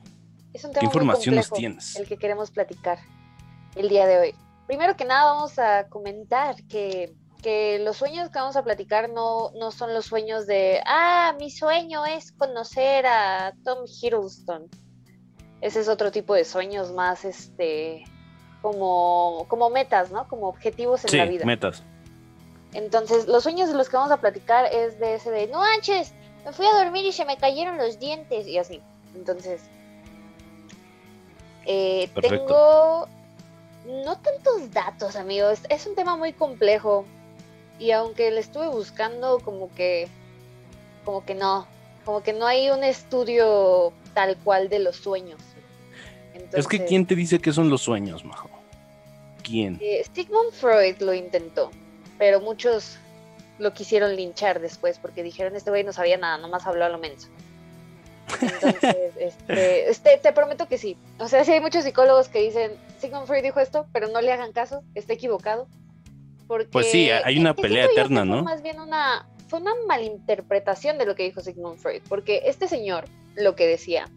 es un ¿qué muy información nos tienes? el que queremos platicar el día de hoy. Primero que nada vamos a comentar que, que los sueños que vamos a platicar no, no son los sueños de, ah, mi sueño es conocer a Tom Hiddleston. Ese es otro tipo de sueños más, este, como, como metas, ¿no? Como objetivos en Sí, la vida. metas. Entonces, los sueños de los que vamos a platicar es de ese de, no manches, me fui a dormir y se me cayeron los dientes y así. Entonces, eh, tengo no tantos datos, amigos. Es un tema muy complejo y aunque le estuve buscando, como que, como que no, como que no hay un estudio tal cual de los sueños. Es que ¿quién te dice que son los sueños, Majo? ¿Quién? eh, Sigmund Freud lo intentó, pero muchos lo quisieron linchar después porque dijeron este güey no sabía nada, nomás habló a lo menso. Entonces, este, este, te prometo que sí. O sea, sí hay muchos psicólogos que dicen Sigmund Freud dijo esto, pero no le hagan caso, está equivocado. Porque Pues sí, hay una pelea eterna, ¿no? Más bien una fue una malinterpretación de lo que dijo Sigmund Freud, porque este señor lo que decía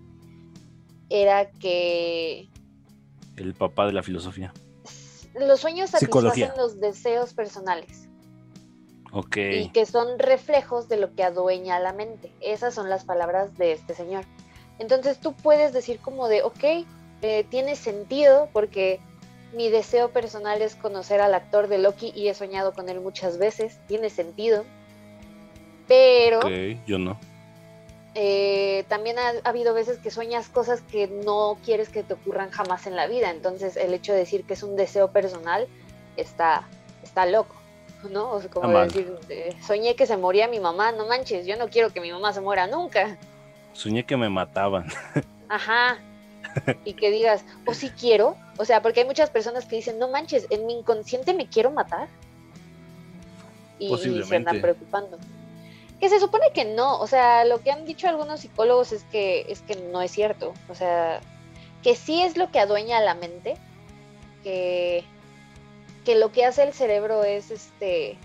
era que El papá de la filosofía. los sueños Psicología. satisfacen los deseos personales Y que son reflejos de lo que adueña la mente. Esas son las palabras de este señor. Entonces tú puedes decir como de, ok, eh, tiene sentido porque mi deseo personal es conocer al actor de Loki y he soñado con él muchas veces, tiene sentido. Pero Ok, yo no. eh, también ha, ha habido veces que sueñas cosas que no quieres que te ocurran jamás en la vida. Entonces el hecho de decir que es un deseo personal está, está loco, ¿no? O sea, como mal. decir, eh, soñé que se moría mi mamá, no manches, yo no quiero que mi mamá se muera nunca. Soñé que me mataban. Ajá. Y que digas, o si quiero, o sea, porque hay muchas personas que dicen, no manches, en mi inconsciente me quiero matar. Y, y se andan preocupando. Que se supone que no, o sea, lo que han dicho algunos psicólogos es que, es que no es cierto. O sea, que sí es lo que adueña a la mente, que, que lo que hace el cerebro es este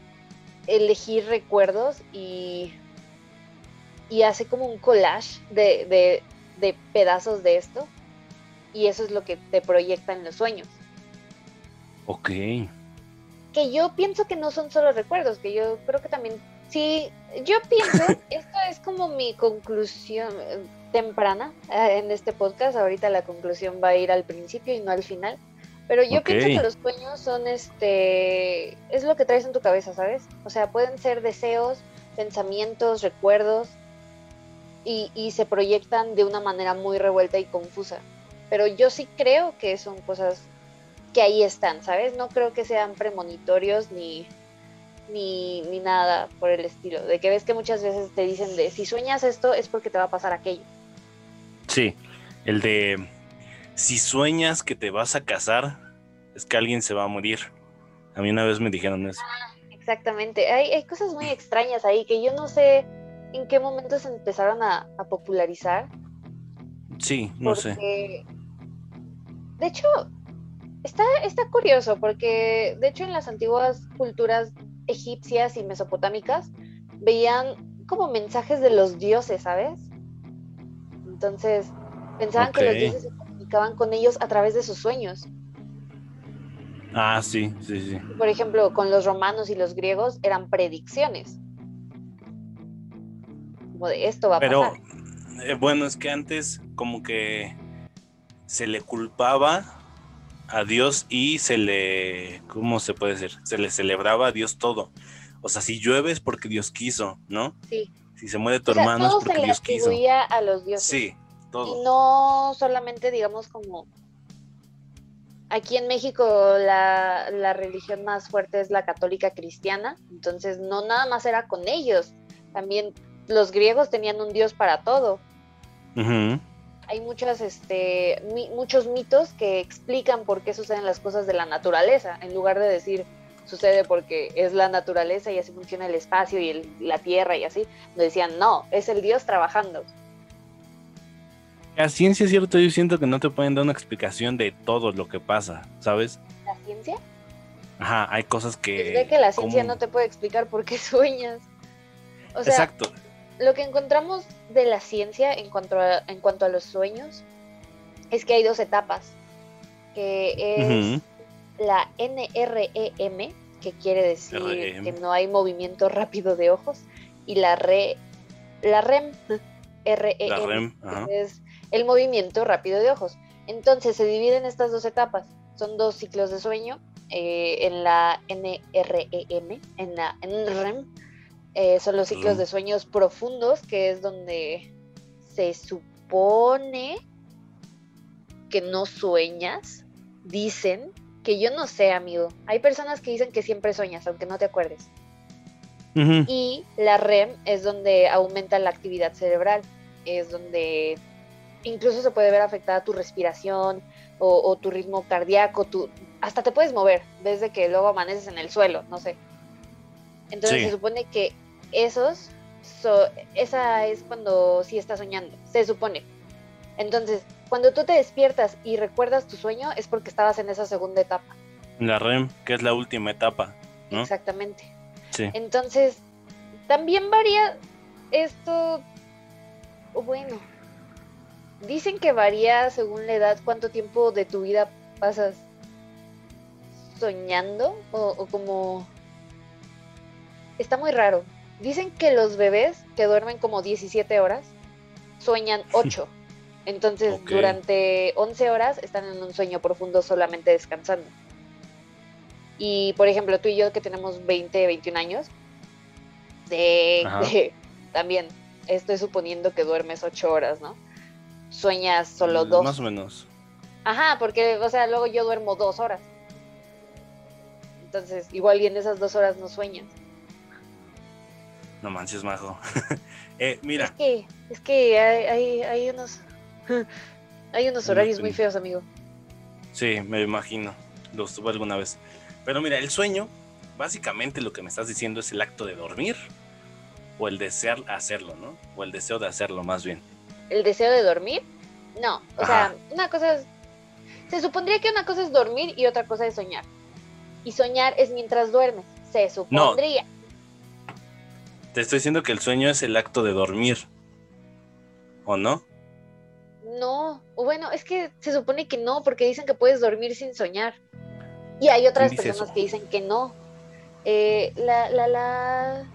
elegir recuerdos y, y hace como un collage de, de, de pedazos de esto y eso es lo que te proyecta en los sueños. Ok. Que yo pienso que no son solo recuerdos, que yo creo que también, sí, yo pienso, esto es como mi conclusión eh, temprana eh, en este podcast, ahorita la conclusión va a ir al principio y no al final, pero yo pienso que los sueños son este, es lo que traes en tu cabeza, ¿sabes? O sea, pueden ser deseos, pensamientos, recuerdos y, y se proyectan de una manera muy revuelta y confusa. Pero yo sí creo que son cosas que ahí están, ¿sabes? No creo que sean premonitorios ni, ni, ni nada por el estilo. De que ves que muchas veces te dicen de si sueñas esto es porque te va a pasar aquello. Sí. El de si sueñas que te vas a casar, es que alguien se va a morir. A mí una vez me dijeron eso. Exactamente. Hay, hay cosas muy extrañas ahí que yo no sé en qué momento se empezaron a, a popularizar. Sí, no sé. De hecho, está, está curioso porque, de hecho, en las antiguas culturas egipcias y mesopotámicas veían como mensajes de los dioses, ¿sabes? Entonces, pensaban que los dioses se comunicaban con ellos a través de sus sueños. Ah, sí, sí, sí. Por ejemplo, con los romanos y los griegos eran predicciones. Como de esto va a Pero pasar. eh, bueno, es que antes como que se le culpaba a Dios y se le, ¿cómo se puede decir? Se le celebraba a Dios todo. O sea, si llueve es porque Dios quiso, ¿no? Sí. Si se muere tu O sea, hermano es porque se le Dios quiso. atribuía a los dioses. Sí, todo. Y no solamente, digamos, como aquí en México la, la religión más fuerte es la católica cristiana, entonces no nada más era con ellos, también los griegos tenían un dios para todo. Hay muchas, este, mi- muchos mitos que explican por qué suceden las cosas de la naturaleza, en lugar de decir sucede porque es la naturaleza y así funciona el espacio y el- la tierra y así, nos decían no, es el dios trabajando. A ciencia es cierto, yo siento que no te pueden dar una explicación de todo lo que pasa, ¿sabes? ¿La ciencia? Ajá, hay cosas que... Pues ve que la ciencia no te puede explicar por qué sueñas. O sea, Exacto. lo que encontramos de la ciencia en cuanto a, en cuanto a los sueños es que hay dos etapas, que es Ujú. la NREM, que quiere decir REM. que no hay movimiento rápido de ojos, y la RE, la REM, REM, La REM, ajá. que es el movimiento rápido de ojos. Entonces se dividen estas dos etapas, son dos ciclos de sueño, eh, en la NREM, en la NREM, eh, son los ciclos de sueños profundos, que es donde se supone que no sueñas, dicen que yo no sé, amigo. Hay personas que dicen que siempre sueñas, aunque no te acuerdes. Y la REM es donde aumenta la actividad cerebral, es donde incluso se puede ver afectada tu respiración o, o tu ritmo cardíaco, tu, hasta te puedes mover desde que luego amaneces en el suelo, no sé. Entonces Sí. se supone que esos, so- esa es cuando sí estás soñando, se supone. Entonces, cuando tú te despiertas y recuerdas tu sueño es porque estabas en esa segunda etapa. La REM, que es la última etapa, ¿no? Exactamente. Sí. Entonces, También varía esto, bueno, dicen que varía según la edad cuánto tiempo de tu vida pasas soñando o, o como... Está muy raro. Dicen que los bebés que duermen como 17 horas sueñan 8. Entonces, durante 11 horas están en un sueño profundo solamente descansando. Y, por ejemplo, tú y yo que tenemos 20, 21 años, de, Ajá. de- también estoy suponiendo que duermes 8 horas, ¿no? Sueñas solo Mm, dos. Más o menos. Ajá, porque, o sea, luego yo duermo dos horas. Entonces, igual y en esas dos horas no sueñas. No manches, majo. eh, mira, Es que, es que hay, hay, hay unos, hay unos No horarios muy feos, amigo. sí, me imagino. Lo tuve alguna vez. Pero mira, el sueño, básicamente lo que me estás diciendo es el acto de dormir o el desear hacerlo, ¿no? O el deseo de hacerlo, más bien. ¿El deseo de dormir? No, o Ajá. sea, una cosa es, se supondría que una cosa es dormir y otra cosa es soñar. Y soñar es mientras duermes, se supondría. Te estoy diciendo que el sueño es el acto de dormir. ¿O no? No, bueno, es que se supone que no, porque dicen que puedes dormir sin soñar. Y hay otras ¿Quién dice personas eso? que dicen que no. Eh, la, la, la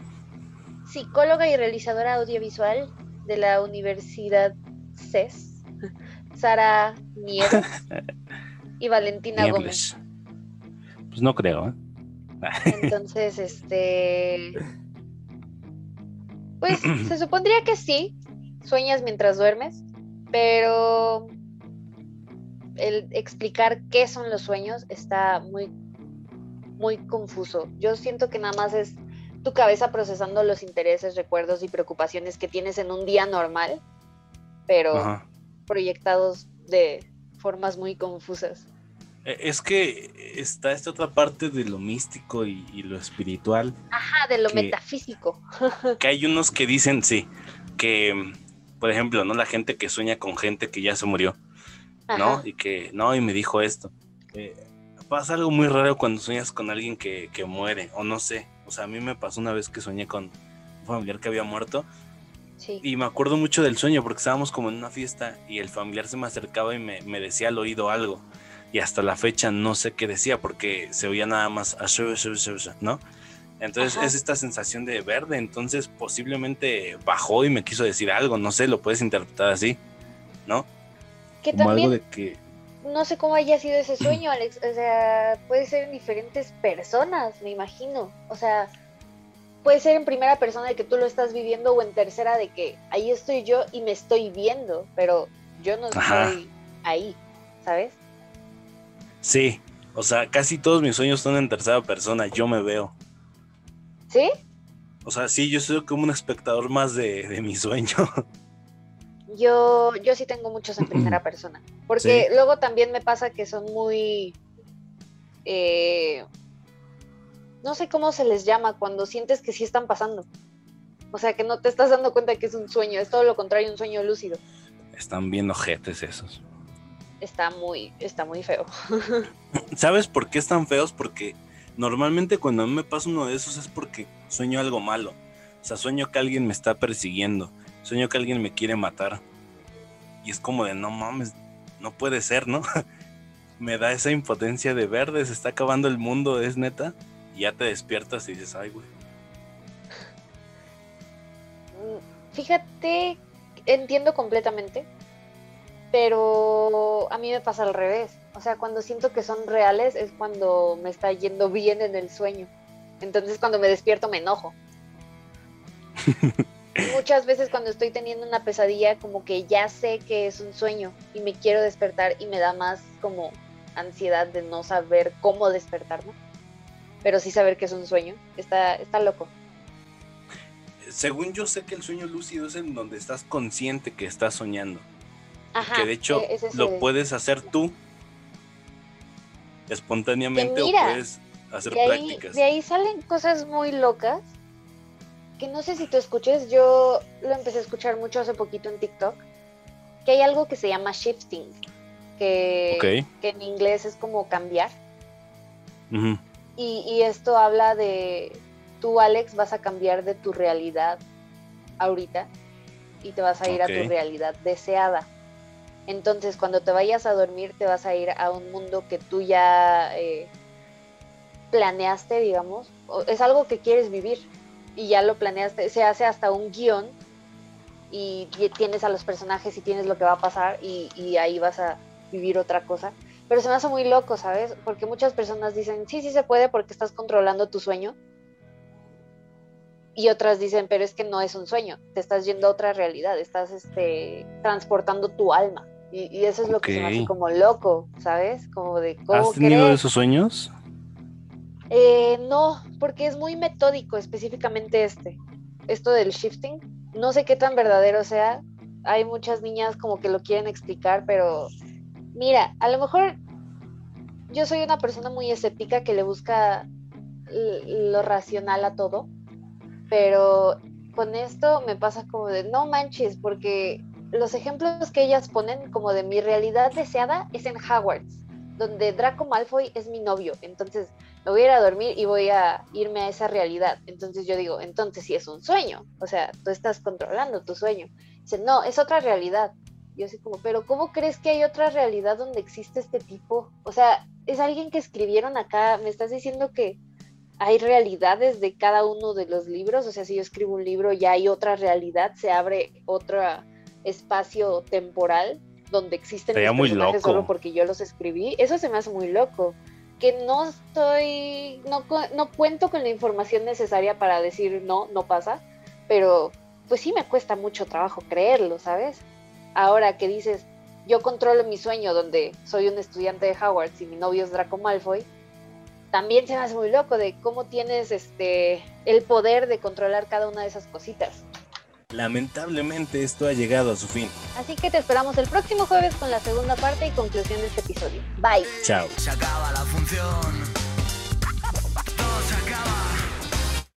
psicóloga y realizadora audiovisual de la Universidad CES, Sara Nieves y Valentina Gómez. Pues no creo, ¿eh? Entonces, este. Pues se supondría que sí, sueñas mientras duermes, pero el explicar qué son los sueños está muy, muy confuso. Yo siento que nada más es tu cabeza procesando los intereses, recuerdos y preocupaciones que tienes en un día normal, pero Ajá. proyectados de formas muy confusas. Eh, Es que está esta otra parte de lo místico y, y lo espiritual. Ajá, de lo Que- metafísico. Que hay unos que dicen, sí, que, por ejemplo, ¿no? La gente que sueña con gente que ya se murió, ¿no? Ajá. Y que, no, y me dijo esto. Eh, pasa algo muy raro cuando sueñas con alguien que, que muere, o no sé. O sea, a mí me pasó una vez que soñé con un familiar que había muerto Sí. y me acuerdo mucho del sueño porque estábamos como en una fiesta y el familiar se me acercaba y me, me decía al oído algo. Y hasta la fecha no sé qué decía porque se oía nada más, "Ashu, ashu, ashu, ashu", ¿no? Entonces Ajá. es esta sensación de verde, entonces posiblemente bajó y me quiso decir algo, no sé, lo puedes interpretar así, ¿no? Que Como también algo de que... no sé cómo haya sido ese sueño, Alex. O sea, puede ser en diferentes personas, me imagino. O sea, puede ser en primera persona de que tú lo estás viviendo o en tercera de que ahí estoy yo y me estoy viendo, pero yo no Ajá. estoy ahí, ¿sabes? Sí, o sea, casi todos mis sueños son en tercera persona, yo me veo. ¿Sí? O sea, sí, yo soy como un espectador más de, de mi sueño. Yo, yo sí tengo muchos en primera persona. Porque luego también me pasa que son muy. eh, no sé cómo se les llama cuando sientes que sí están pasando. O sea, que no te estás dando cuenta que es un sueño, es todo lo contrario, un sueño lúcido. Están bien ojetes esos. Está muy, está muy feo. ¿Sabes por qué están feos? Porque normalmente cuando a mí me pasa uno de esos es porque sueño algo malo. O sea, sueño que alguien me está persiguiendo. Sueño que alguien me quiere matar. Y es como de, no mames, no puede ser, ¿no? me da esa impotencia de verde, se está acabando el mundo, es neta. Y ya te despiertas y dices, ay, güey. Mm, Fíjate, entiendo completamente, pero a mí me pasa al revés. O sea, cuando siento que son reales es cuando me está yendo bien en el sueño. Entonces cuando me despierto me enojo. Muchas veces cuando estoy teniendo una pesadilla como que ya sé que es un sueño y me quiero despertar y me da más como ansiedad de no saber cómo despertarme. Pero sí saber que es un sueño. Está, está loco. Según yo sé que el sueño lúcido es en donde estás consciente que estás soñando. Ajá, que de hecho e- es lo puedes hacer tú espontáneamente o puedes hacer de ahí, prácticas. de ahí salen cosas muy locas que no sé si tú escuches, yo lo empecé a escuchar mucho hace poquito en TikTok, que hay algo que se llama shifting, que, en inglés es como cambiar, y esto habla de tú, Alex, vas a cambiar de tu realidad ahorita y te vas a ir a tu realidad deseada. Entonces, cuando te vayas a dormir, te vas a ir a un mundo que tú ya eh, planeaste, digamos. Es algo que quieres vivir y ya lo planeaste. Se hace hasta un guion y tienes a los personajes y tienes lo que va a pasar y, y ahí vas a vivir otra cosa. Pero se me hace muy loco, ¿sabes? Porque muchas personas dicen, sí, sí se puede porque estás controlando tu sueño. Y otras dicen, pero es que no es un sueño, te estás yendo a otra realidad, estás este, transportando tu alma. Y, eso es lo que se me hace como loco, ¿sabes? Como de ¿Has tenido esos sueños? Eh, no, porque es muy metódico específicamente este. Esto del shifting. No sé qué tan verdadero sea. Hay muchas niñas como que lo quieren explicar, pero mira, a lo mejor yo soy una persona muy escéptica que le busca lo racional a todo, pero con esto me pasa como de no manches, porque los ejemplos que ellas ponen como de mi realidad deseada es en Hogwarts, donde Draco Malfoy es mi novio. Entonces me voy a ir a dormir y voy a irme a esa realidad. Entonces yo digo, entonces sí es un sueño. O sea, tú estás controlando tu sueño. Dice, no, es otra realidad. Yo así como, pero ¿cómo crees que hay otra realidad donde existe este tipo? O sea, es alguien que escribieron acá. Me estás diciendo que hay realidades de cada uno de los libros. O sea, si yo escribo un libro, ya hay otra realidad, se abre otra espacio temporal donde existen los personajes solo porque yo los escribí, eso se me hace muy loco. Que no estoy, no, no cuento con la información necesaria para decir no, no pasa, pero pues sí me cuesta mucho trabajo creerlo, ¿sabes? Ahora que dices, yo controlo mi sueño donde soy un estudiante de Howard y mi novio es Draco Malfoy, también se me hace muy loco de cómo tienes este el poder de controlar cada una de esas cositas. Lamentablemente esto ha llegado a su fin. Así que te esperamos el próximo jueves con la segunda parte y conclusión de este episodio. Bye. Chao. Se acaba la función